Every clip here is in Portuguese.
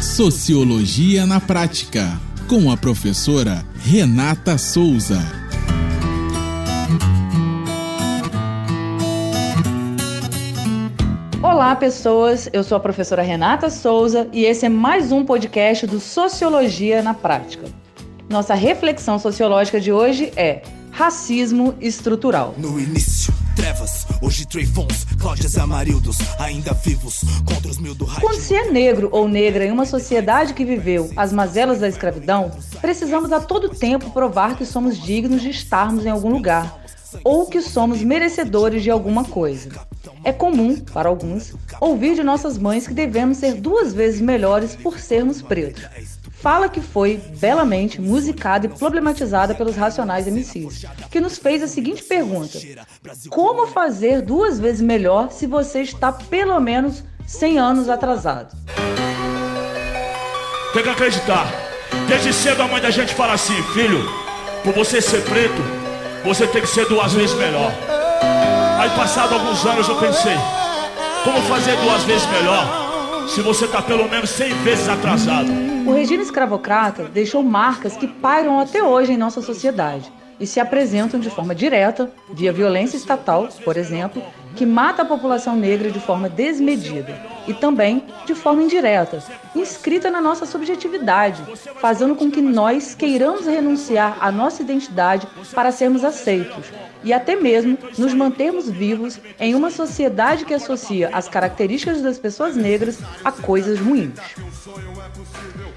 Sociologia na Prática, com a professora Renata Souza. Olá, pessoas. Eu sou a professora Renata Souza e esse é mais um podcast do Sociologia na Prática. Nossa reflexão sociológica de hoje é racismo estrutural. No início, trevas, hoje Trayvons, Cláudias Amarildos, ainda vivos contra os mil do Quando se é negro ou negra em uma sociedade que viveu as mazelas da escravidão, precisamos a todo tempo provar que somos dignos de estarmos em algum lugar ou que somos merecedores de alguma coisa. É comum, para alguns, ouvir de nossas mães que devemos ser duas vezes melhores por sermos pretos. Fala que foi belamente musicada e problematizada pelos Racionais MCs, que nos fez a seguinte pergunta: Como fazer duas vezes melhor se você está pelo menos 100 anos atrasado? Tem que acreditar. Desde cedo a mãe da gente fala assim, filho, por você ser preto, você tem que ser duas vezes melhor. Aí passado alguns anos eu pensei, como fazer duas vezes melhor? Se você está pelo menos 100 vezes atrasado. O regime escravocrata deixou marcas que pairam até hoje em nossa sociedade e se apresentam de forma direta, via violência estatal, por exemplo, que mata a população negra de forma desmedida, e também de forma indireta, inscrita na nossa subjetividade, fazendo com que nós queiramos renunciar à nossa identidade para sermos aceitos, e até mesmo nos mantermos vivos em uma sociedade que associa as características das pessoas negras a coisas ruins.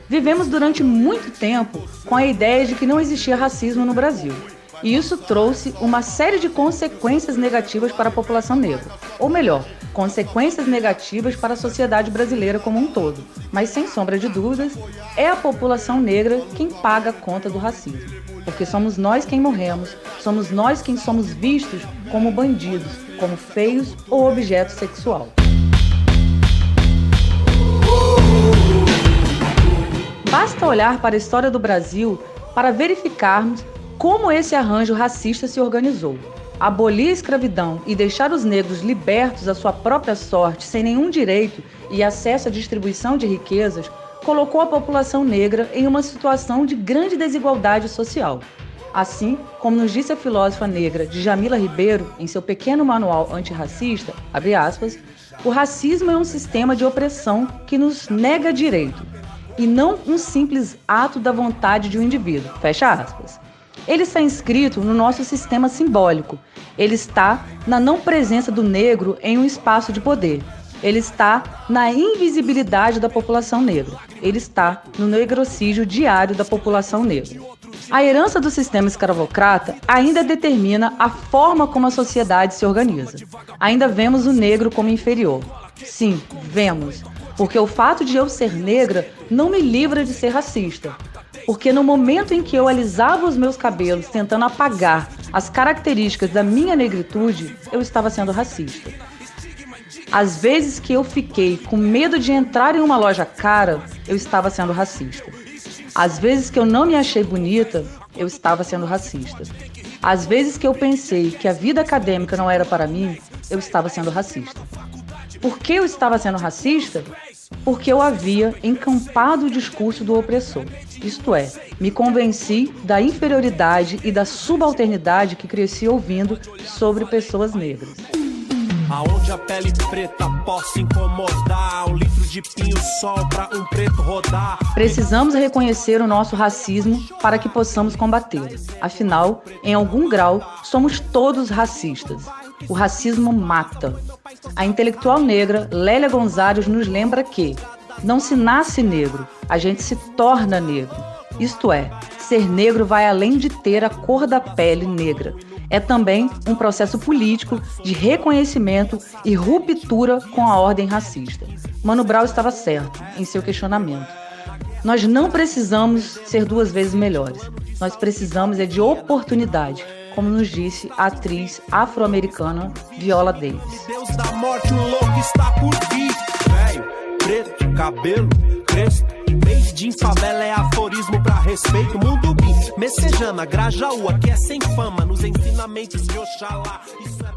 Vivemos durante muito tempo com a ideia de que não existia racismo no Brasil. E isso trouxe uma série de consequências negativas para a população negra. Ou melhor, consequências negativas para a sociedade brasileira como um todo. Mas sem sombra de dúvidas, é a população negra quem paga a conta do racismo. Porque somos nós quem morremos, somos nós quem somos vistos como bandidos, como feios ou objeto sexual. Basta olhar para a história do Brasil para verificarmos como esse arranjo racista se organizou. Abolir a escravidão e deixar os negros libertos à sua própria sorte, sem nenhum direito e acesso à distribuição de riquezas, colocou a população negra em uma situação de grande desigualdade social. Assim, como nos disse a filósofa negra Djamila Ribeiro em seu pequeno manual antirracista, aspas, o racismo é um sistema de opressão que nos nega direito, e não um simples ato da vontade de um indivíduo. Fecha aspas. Ele está inscrito no nosso sistema simbólico. Ele está na não presença do negro em um espaço de poder. Ele está na invisibilidade da população negra. Ele está no negrocídio diário da população negra. A herança do sistema escravocrata ainda determina a forma como a sociedade se organiza. Ainda vemos o negro como inferior. Sim, vemos porque o fato de eu ser negra não me livra de ser racista. Porque no momento em que eu alisava os meus cabelos tentando apagar as características da minha negritude, eu estava sendo racista. Às vezes que eu fiquei com medo de entrar em uma loja cara, eu estava sendo racista. Às vezes que eu não me achei bonita, eu estava sendo racista. Às vezes que eu pensei que a vida acadêmica não era para mim, eu estava sendo racista. Por que eu estava sendo racista? Porque eu havia encampado o discurso do opressor. Isto é, me convenci da inferioridade e da subalternidade que cresci ouvindo sobre pessoas negras. Aonde a pele preta possa incomodar, um litro de pinho sol para um preto rodar. Precisamos reconhecer o nosso racismo para que possamos combatê-lo. Afinal, em algum grau, somos todos racistas. O racismo mata. A intelectual negra Lélia Gonzalez nos lembra que não se nasce negro, a gente se torna negro. Isto é, ser negro vai além de ter a cor da pele negra. É também um processo político de reconhecimento e ruptura com a ordem racista. Mano Brown estava certo em seu questionamento. Nós não precisamos ser duas vezes melhores. Nós precisamos é de oportunidade como nos disse a atriz afro-americana Viola Davis. Deus da morte, um louco está por vir. Cabelo, crespo. Made in favela é aforismo pra respeito. Mundo bim, messejana, grajaú, que é sem fama. Nos ensinamentos de Oxalá. Isso é